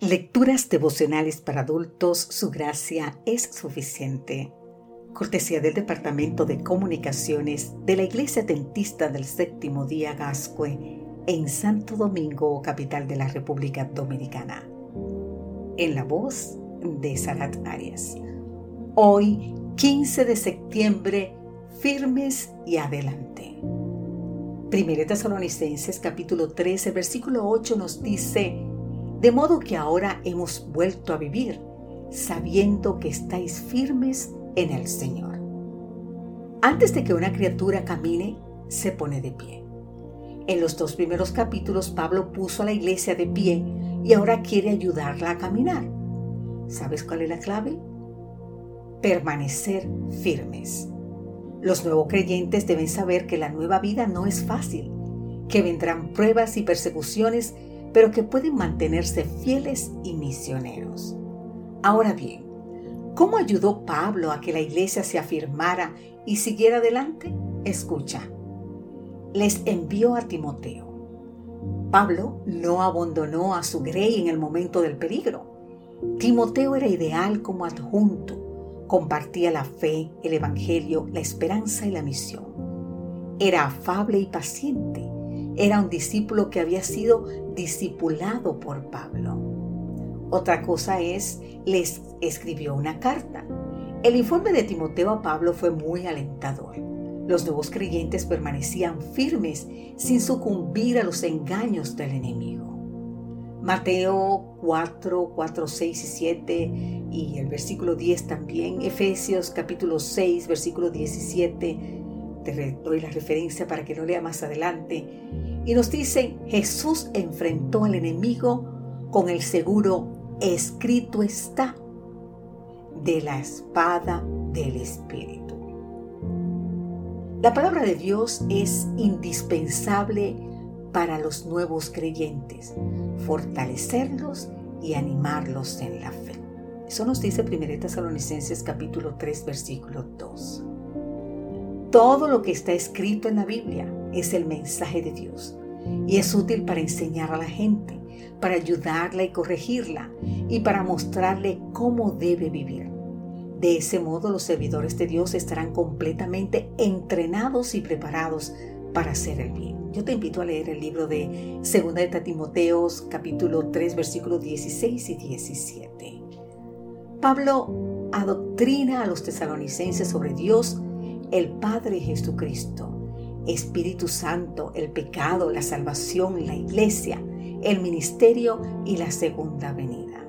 Lecturas devocionales para adultos, su gracia es suficiente. Cortesía del Departamento de Comunicaciones de la Iglesia Dentista del Séptimo Día Gascue en Santo Domingo, capital de la República Dominicana. En la voz de Sarat Arias. Hoy, 15 de septiembre, firmes y adelante. Primera Tesalonicenses capítulo 13, versículo 8 nos dice, de modo que ahora hemos vuelto a vivir, sabiendo que estáis firmes en el Señor. Antes de que una criatura camine, se pone de pie. En los dos primeros capítulos Pablo puso a la iglesia de pie y ahora quiere ayudarla a caminar. ¿Sabes cuál es la clave? Permanecer firmes. Los nuevos creyentes deben saber que la nueva vida no es fácil, que vendrán pruebas y persecuciones pero que pueden mantenerse fieles y misioneros. Ahora bien, ¿cómo ayudó Pablo a que la iglesia se afirmara y siguiera adelante? Escucha, les envió a Timoteo. Pablo no abandonó a su grey en el momento del peligro. Timoteo era ideal como adjunto, compartía la fe, el evangelio, la esperanza y la misión. Era afable y paciente era un discípulo que había sido discipulado por Pablo. Otra cosa es, les escribió una carta. El informe de Timoteo a Pablo fue muy alentador. Los nuevos creyentes permanecían firmes sin sucumbir a los engaños del enemigo. Mateo 4, 4, 6 y 7 y el versículo 10 también, Efesios capítulo 6, versículo 17, te doy la referencia para que lo lea más adelante. Y nos dice, Jesús enfrentó al enemigo con el seguro, escrito está, de la espada del Espíritu. La palabra de Dios es indispensable para los nuevos creyentes, fortalecerlos y animarlos en la fe. Eso nos dice 1 Tesalonicenses capítulo 3 versículo 2. Todo lo que está escrito en la Biblia es el mensaje de Dios y es útil para enseñar a la gente, para ayudarla y corregirla y para mostrarle cómo debe vivir. De ese modo los servidores de Dios estarán completamente entrenados y preparados para hacer el bien. Yo te invito a leer el libro de 2 de Timoteos capítulo 3 versículos 16 y 17. Pablo adoctrina a los tesalonicenses sobre Dios el Padre Jesucristo, Espíritu Santo, el pecado, la salvación, la iglesia, el ministerio y la segunda venida.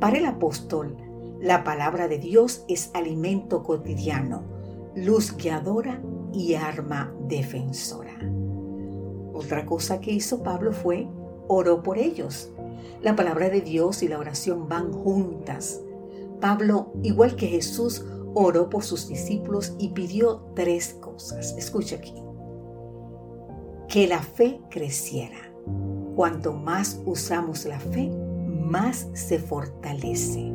Para el apóstol, la palabra de Dios es alimento cotidiano, luz guiadora y arma defensora. Otra cosa que hizo Pablo fue oró por ellos. La palabra de Dios y la oración van juntas. Pablo, igual que Jesús, oró por sus discípulos y pidió tres cosas. Escucha aquí. Que la fe creciera. Cuanto más usamos la fe, más se fortalece.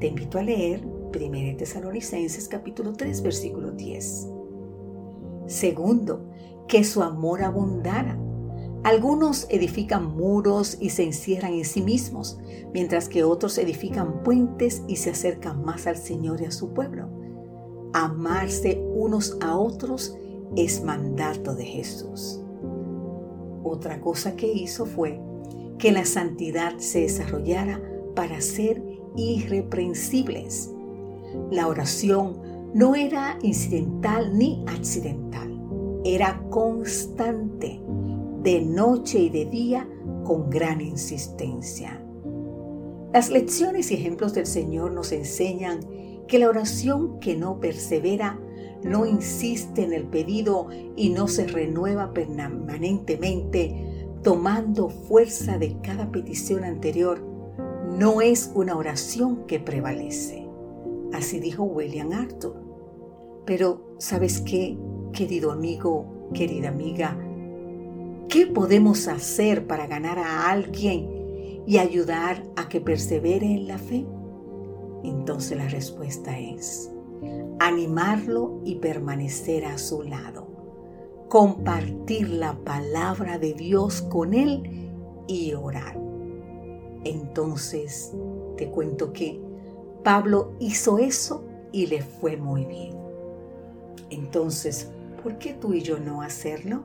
Te invito a leer 1 Tesalonicenses capítulo 3 versículo 10. Segundo, que su amor abundara algunos edifican muros y se encierran en sí mismos, mientras que otros edifican puentes y se acercan más al Señor y a su pueblo. Amarse unos a otros es mandato de Jesús. Otra cosa que hizo fue que la santidad se desarrollara para ser irreprensibles. La oración no era incidental ni accidental, era constante de noche y de día con gran insistencia. Las lecciones y ejemplos del Señor nos enseñan que la oración que no persevera, no insiste en el pedido y no se renueva permanentemente, tomando fuerza de cada petición anterior, no es una oración que prevalece. Así dijo William Arthur. Pero, ¿sabes qué, querido amigo, querida amiga? ¿Qué podemos hacer para ganar a alguien y ayudar a que persevere en la fe? Entonces la respuesta es animarlo y permanecer a su lado, compartir la palabra de Dios con él y orar. Entonces te cuento que Pablo hizo eso y le fue muy bien. Entonces, ¿por qué tú y yo no hacerlo?